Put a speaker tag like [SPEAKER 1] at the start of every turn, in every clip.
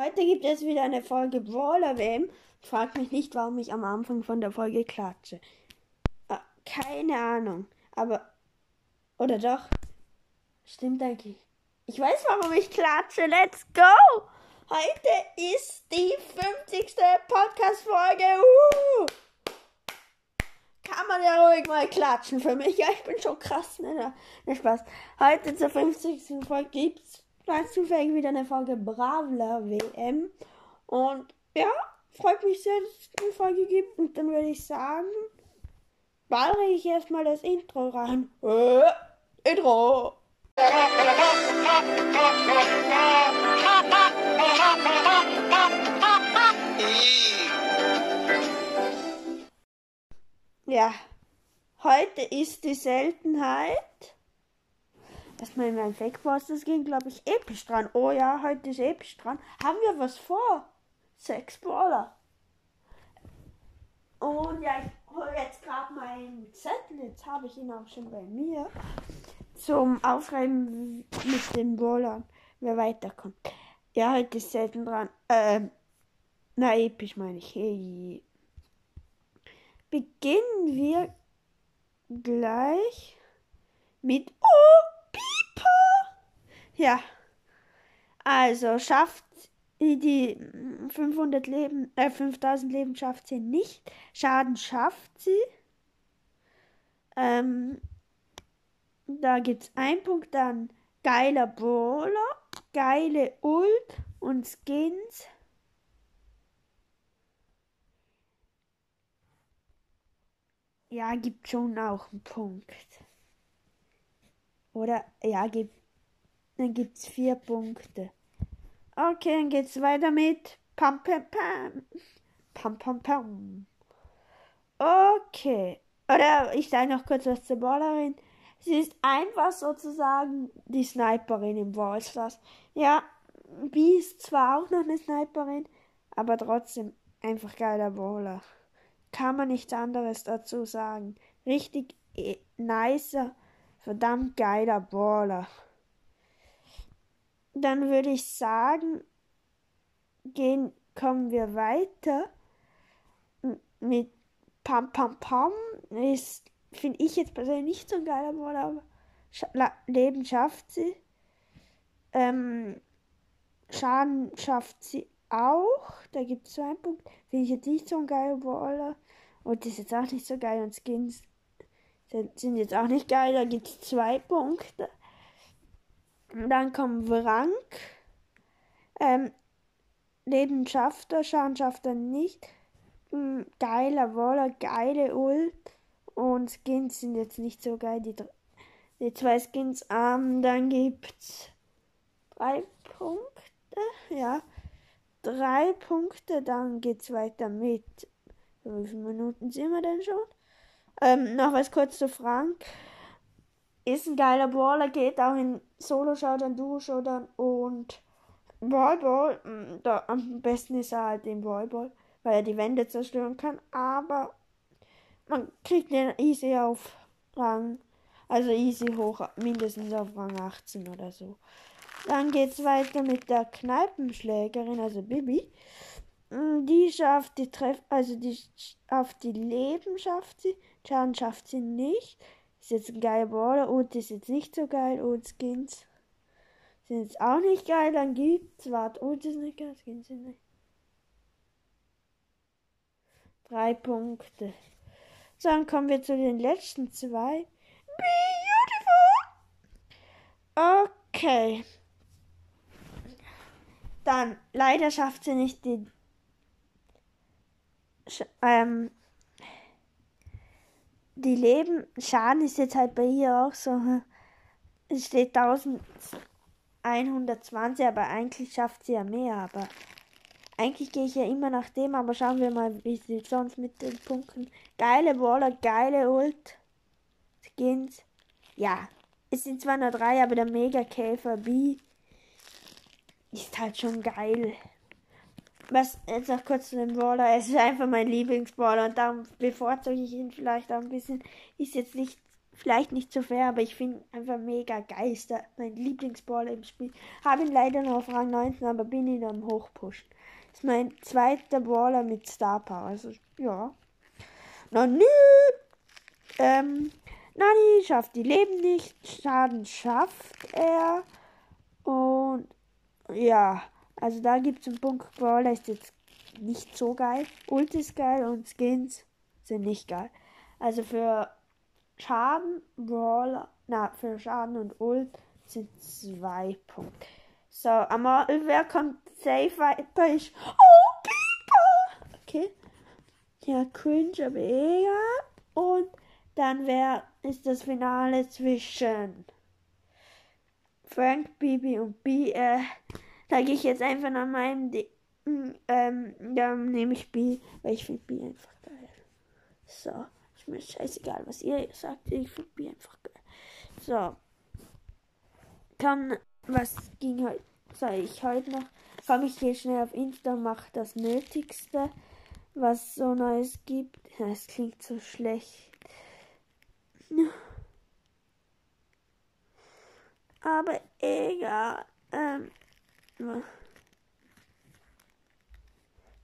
[SPEAKER 1] Heute gibt es wieder eine Folge Brawler WM. Fragt mich nicht, warum ich am Anfang von der Folge klatsche. Ah, keine Ahnung. Aber. Oder doch? Stimmt eigentlich. Ich weiß, warum ich klatsche. Let's go! Heute ist die 50. Podcast-Folge. Uh! Kann man ja ruhig mal klatschen für mich. Ja, ich bin schon krass. Ne, ne Spaß. Heute zur 50. Folge gibt's ganz zufällig wieder eine Folge Bravler WM. Und ja, freut mich sehr, dass es eine Folge gibt. Und dann würde ich sagen, ballere ich erstmal das Intro rein. Äh, Intro! Ja, heute ist die Seltenheit erstmal in meinem Fake-Post, das ging, glaube ich, episch dran. Oh ja, heute ist episch dran. Haben wir was vor? Sechs Brawler. Und ja, ich hole jetzt gerade meinen Zettel. Jetzt habe ich ihn auch schon bei mir. Zum Aufschreiben mit den Brawlern, wer weiterkommt. Ja, heute ist selten dran. Ähm, na, episch meine ich. Hey. Beginnen wir gleich mit Oh! Ja. Also schafft die 500 Leben, äh, 5000 Leben schafft sie nicht. Schaden schafft sie. Ähm, da gibt's einen Punkt dann geiler Brawler, geile Ult und Skins. Ja, gibt schon auch einen Punkt. Oder ja, gibt dann gibt es vier Punkte. Okay, dann geht's weiter mit Pam Pam Pam. Pam Pam Pam. Okay. Oder ich sage noch kurz was zur Ballerin. Sie ist einfach sozusagen die Sniperin im Wallstars. Ja, B ist zwar auch noch eine Sniperin, aber trotzdem einfach geiler Baller. Kann man nichts anderes dazu sagen. Richtig eh, nicer, verdammt geiler Baller dann würde ich sagen, gehen, kommen wir weiter mit Pam Pam Pam. Ist, finde ich jetzt persönlich nicht so ein geiler Wort, aber Leben schafft sie. Ähm, Schaden schafft sie auch. Da gibt es so einen Punkt. Finde ich jetzt nicht so ein geiler Baller. Und das ist jetzt auch nicht so geil. Und Skins sind jetzt auch nicht geil. Da gibt es zwei Punkte. Dann kommt Wrank. Ähm, Leben schafft er, Schaden schafft er nicht. Mhm, geiler Waller, geile Ult. Und Skins sind jetzt nicht so geil. Die, die zwei Skins. Ähm, dann gibt's drei Punkte. Ja. Drei Punkte. Dann geht's weiter mit. Wie viele Minuten sind wir denn schon? Ähm, noch was kurz zu Frank ist ein geiler Brawler, geht auch in Solo-Showdown, Duo-Showdown und Ballball. Mm, da, am besten ist er halt im Ballball, weil er die Wände zerstören kann, aber man kriegt den easy auf Rang, also easy hoch, mindestens auf Rang 18 oder so. Dann geht's weiter mit der Kneipenschlägerin, also Bibi. Mm, die schafft die Treff, also die auf die Leben schafft sie, Schaden schafft sie nicht. Ist jetzt ein geiler Brawler und ist jetzt nicht so geil und Skins sind jetzt auch nicht geil. Dann gibt's, warte, und ist nicht geil, Skins sind nicht. Drei Punkte. So, dann kommen wir zu den letzten zwei. Beautiful! Okay. Dann, leider schafft sie nicht die ähm, die Leben, Schaden ist jetzt halt bei ihr auch so, es steht 1120, aber eigentlich schafft sie ja mehr, aber eigentlich gehe ich ja immer nach dem, aber schauen wir mal, wie sie sonst mit den Punkten. Geile Waller, geile Ult, Skins, ja, es sind zwar nur drei, aber der Mega-Käfer B ist halt schon geil was jetzt noch kurz zu dem Brawler. Es ist einfach mein Lieblingsbrawler und darum bevorzuge ich ihn vielleicht auch ein bisschen. Ist jetzt nicht vielleicht nicht so fair, aber ich finde einfach mega geil. Ist der, mein Lieblingsballer im Spiel. Habe ihn leider noch auf Rang 19, aber bin ihn am Hochpushen. Ist mein zweiter Baller mit Star Power. Also, ja. Nani! Ähm, Nani schafft die Leben nicht. Schaden schafft er. Und, ja. Also, da gibt es einen Punkt. Brawler ist jetzt nicht so geil. Ult ist geil und Skins sind nicht geil. Also, für Schaden, Brawler, na, für Schaden und Ult sind zwei Punkte. So, einmal, wer kommt safe weiter? Ich. Oh, Pieper! Okay. Ja, cringe, aber egal. Und dann wer ist das Finale zwischen Frank, Bibi und B. Äh, da gehe ich jetzt einfach nach meinem. D ähm, dann nehme ich B, weil ich finde B einfach geil. So mir scheißegal, was ihr sagt. Ich finde mich einfach geil. So. Kann, was ging heute, sage ich heute noch? Komm, ich gehe schnell auf Insta, mach das Nötigste, was so Neues gibt. Das klingt so schlecht. Aber egal. Ähm,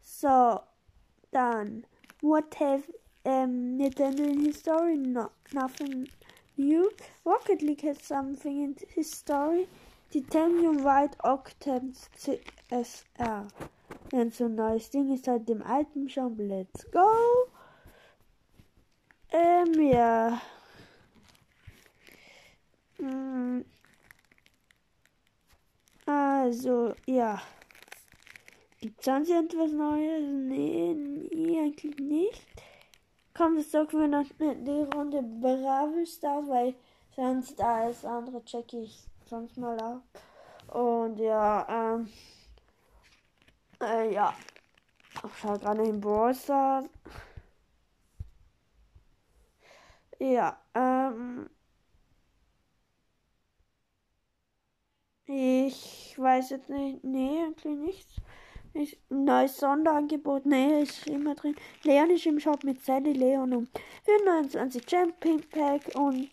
[SPEAKER 1] so, dann. What have um, Nintendo in his story, no, nothing new. Rocket League has something in his story. Titanium White Octans CSR. Wenn so ein neues Ding ist halt dem alten schon. Let's go. Ähm, ja. Hm. Also, ja. Gibt es sonst etwas Neues? Nee, nee, eigentlich nicht. Komm, das sagen wir noch die Runde Bravel Stars, weil sonst alles andere checke ich sonst mal ab. Und ja, ähm, äh, ja. Ich schaue gerade in Brawl Stars. Ja, ähm. Ich weiß jetzt nicht. Nee, eigentlich nichts. Ich, neues Sonderangebot. Nee, ist immer drin. Leon ist im Shop mit Sally Leon um 29 Champion Pack und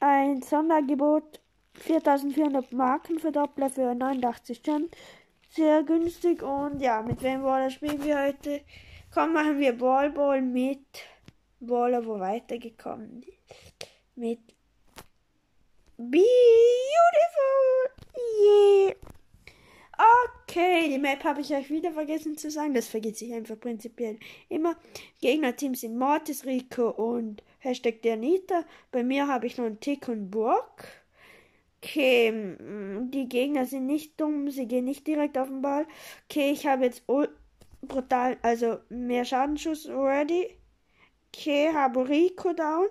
[SPEAKER 1] ein Sonderangebot 4400 Marken Verdoppler für 89 Gem. Sehr günstig und ja, mit wem Baller spielen wir heute? Komm, machen wir Ball Ball mit Baller, wo weitergekommen ist. Mit Beautiful! Yeah! Okay, die Map habe ich euch wieder vergessen zu sagen. Das vergisst sich einfach prinzipiell immer. Gegnerteams sind Mortis, Rico und Hashtag der Nita. Bei mir habe ich noch einen Tick und Burg. Okay, mm, die Gegner sind nicht dumm, sie gehen nicht direkt auf den Ball. Okay, ich habe jetzt brutal, also mehr Schadenschuss ready. Okay, habe Rico down.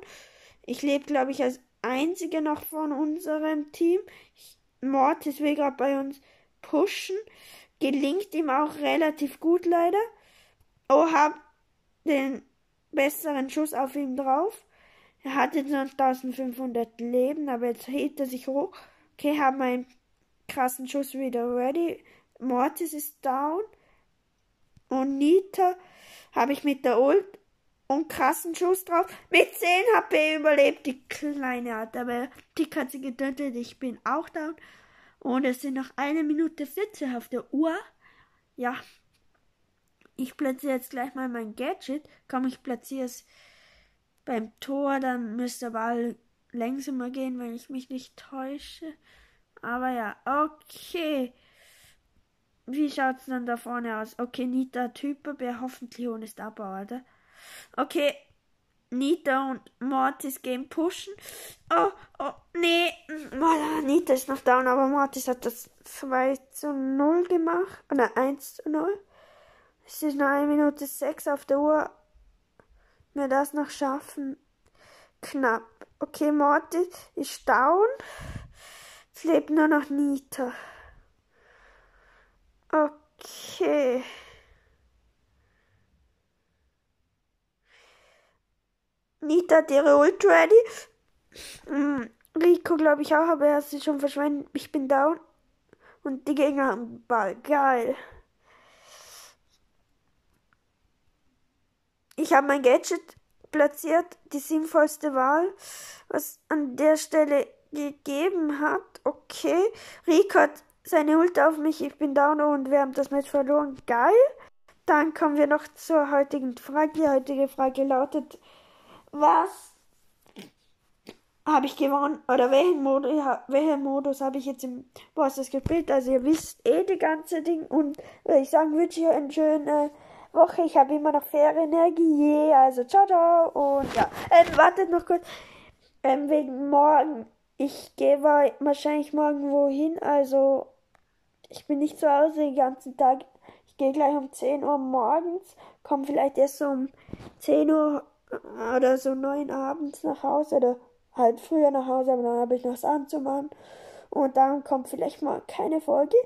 [SPEAKER 1] Ich lebe, glaube ich, als einziger noch von unserem Team. Mortis will gerade bei uns pushen. Gelingt ihm auch relativ gut leider. Oh, hab den besseren Schuss auf ihm drauf. Er hat jetzt noch 1500 Leben, aber jetzt hebt er sich hoch. Okay, haben einen krassen Schuss wieder ready. Mortis ist down. Und Nita habe ich mit der Ult und krassen Schuss drauf. Mit 10 HP überlebt. Die kleine hat aber Tick hat sie getötet. Ich bin auch down. Und es sind noch eine Minute 14 auf der Uhr. Ja. Ich platziere jetzt gleich mal mein Gadget. Komm, ich platziere es beim Tor. Dann müsste der Ball langsamer gehen, wenn ich mich nicht täusche. Aber ja, okay. Wie schaut es dann da vorne aus? Okay, Nita Type, wer hoffentlich ohne Starbau, oder? Okay, Nita und Mortis gehen pushen. Oh, oh, nee. Nita ist noch down, aber Mortis hat das 2 zu 0 gemacht. Oder 1 zu 0. Es ist noch 1 Minute 6 auf der Uhr. Wir das noch schaffen. Knapp. Okay, Mortis ist down. Es lebt nur noch Nita. Okay. Nita ihre Ult ready. Mm, Rico glaube ich auch, aber er ist schon verschwendet. Ich bin down. Und die Gegner haben Ball. Geil. Ich habe mein Gadget platziert, die sinnvollste Wahl, was an der Stelle gegeben hat. Okay, Rico hat seine Ult auf mich, ich bin down und wir haben das Match verloren. Geil. Dann kommen wir noch zur heutigen Frage. Die heutige Frage lautet, was habe ich gewonnen oder welchen Modus, welchen Modus habe ich jetzt im Bosses gespielt? Also ihr wisst eh die ganze Ding und ich sagen, wünsche euch eine schöne Woche. Ich habe immer noch faire Energie. Also ciao, ciao. Und ja, ähm, wartet noch kurz. Ähm, wegen morgen. Ich gehe wahrscheinlich morgen wohin. Also ich bin nicht zu Hause den ganzen Tag. Ich gehe gleich um 10 Uhr morgens. Komme vielleicht erst um 10 Uhr oder so 9 abends nach Hause. Oder halt früher nach Hause. Aber dann habe ich noch was anzumachen. Und dann kommt vielleicht mal keine Folge.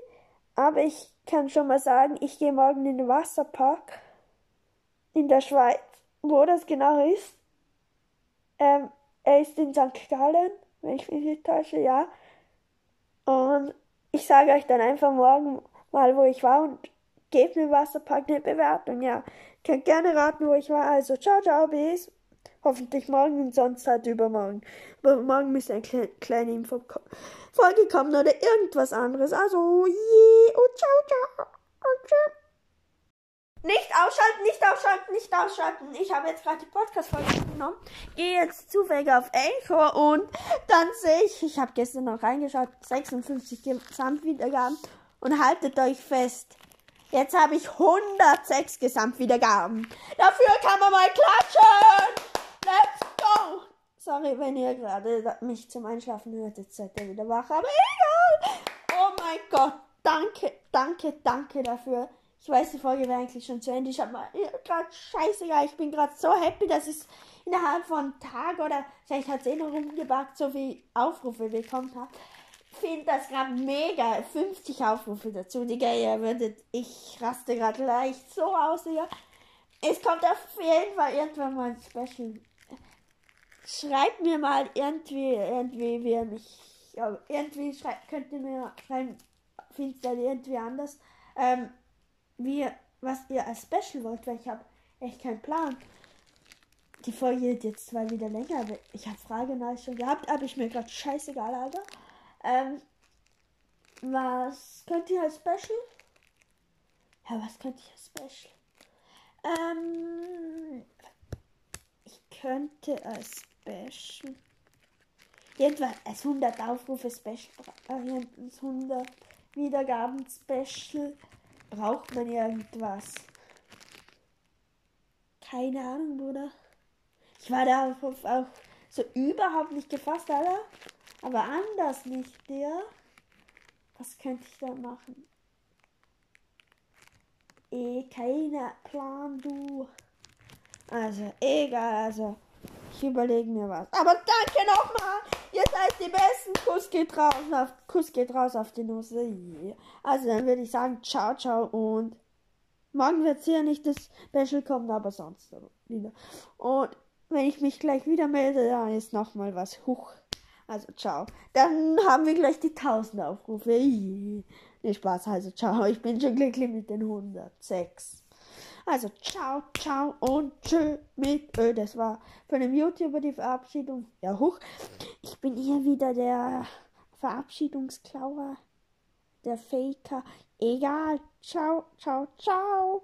[SPEAKER 1] Aber ich kann schon mal sagen, ich gehe morgen in den Wasserpark in der Schweiz. Wo das genau ist? Ähm, er ist in St. Gallen, wenn ich mich nicht täusche, ja. Und ich sage euch dann einfach morgen mal, wo ich war und gebe dem Wasserpark eine Bewertung. Ja, könnt gerne raten, wo ich war. Also, ciao, ciao, bis. Hoffentlich morgen und sonst halt übermorgen. Aber morgen müsste eine kleine, Info Folge kommen oder irgendwas anderes. Also, je und ciao, ciao. Und tschüss. Nicht ausschalten, nicht ausschalten, nicht ausschalten. Ich habe jetzt gerade die Podcast-Folge genommen. Gehe jetzt zufällig auf Anchor und dann sehe ich, ich habe gestern noch reingeschaut, 56 Gesamtwiedergaben. Und haltet euch fest, jetzt habe ich 106 Gesamtwiedergaben. Dafür kann man mal klatschen. Let's go! Sorry, wenn ihr gerade mich zum Einschlafen hört, jetzt seid ihr wieder wach, aber egal! Oh mein Gott, danke, danke, danke dafür. Ich weiß, die Folge wäre eigentlich schon zu Ende. Ich habe mal gerade scheißegal, ich bin gerade so happy, dass es innerhalb von Tag oder vielleicht hat es eh noch rumgebackt, so viele Aufrufe bekommen habe. Finde das gerade mega. 50 Aufrufe dazu, Digga, ihr würdet, ich raste gerade leicht so aus, Digga. Es kommt auf jeden Fall irgendwann mal ein Special schreibt mir mal irgendwie, irgendwie, wie ihr mich, irgendwie schreibt, könnt ihr mir schreiben, findet ihr irgendwie anders, ähm, wie, was ihr als Special wollt, weil ich habe echt keinen Plan. Die Folge geht jetzt zwar wieder länger, aber ich habe Fragen schon gehabt, aber ich mir gerade scheißegal, Alter. Ähm, was könnt ihr als Special? Ja, was könnt ihr als Special? Ähm, ich könnte als Special. Irgendwann als 100 Aufrufe Special, äh, 100 Wiedergaben Special braucht man irgendwas. Keine Ahnung, Bruder. Ich war da auch so überhaupt nicht gefasst, Alter. Aber anders nicht, der. Was könnte ich da machen? Eh, keiner Plan, du. Also, egal, also. Ich überlege mir was. Aber danke nochmal. Ihr seid die Besten. Kuss geht raus auf, Kuss geht raus auf die Nuss. Also dann würde ich sagen, ciao, ciao und morgen wird hier nicht das Special kommen, aber sonst wieder. Und wenn ich mich gleich wieder melde, dann ist nochmal was. Huch. Also ciao. Dann haben wir gleich die 1000 Aufrufe. Nee, Spaß. Also ciao. Ich bin schon glücklich mit den 106. Also ciao, ciao und tschö mit Ö. Das war von dem YouTuber die Verabschiedung. Ja, hoch. Ich bin hier wieder der Verabschiedungsklauer, der Faker. Egal. Ciao, ciao, ciao.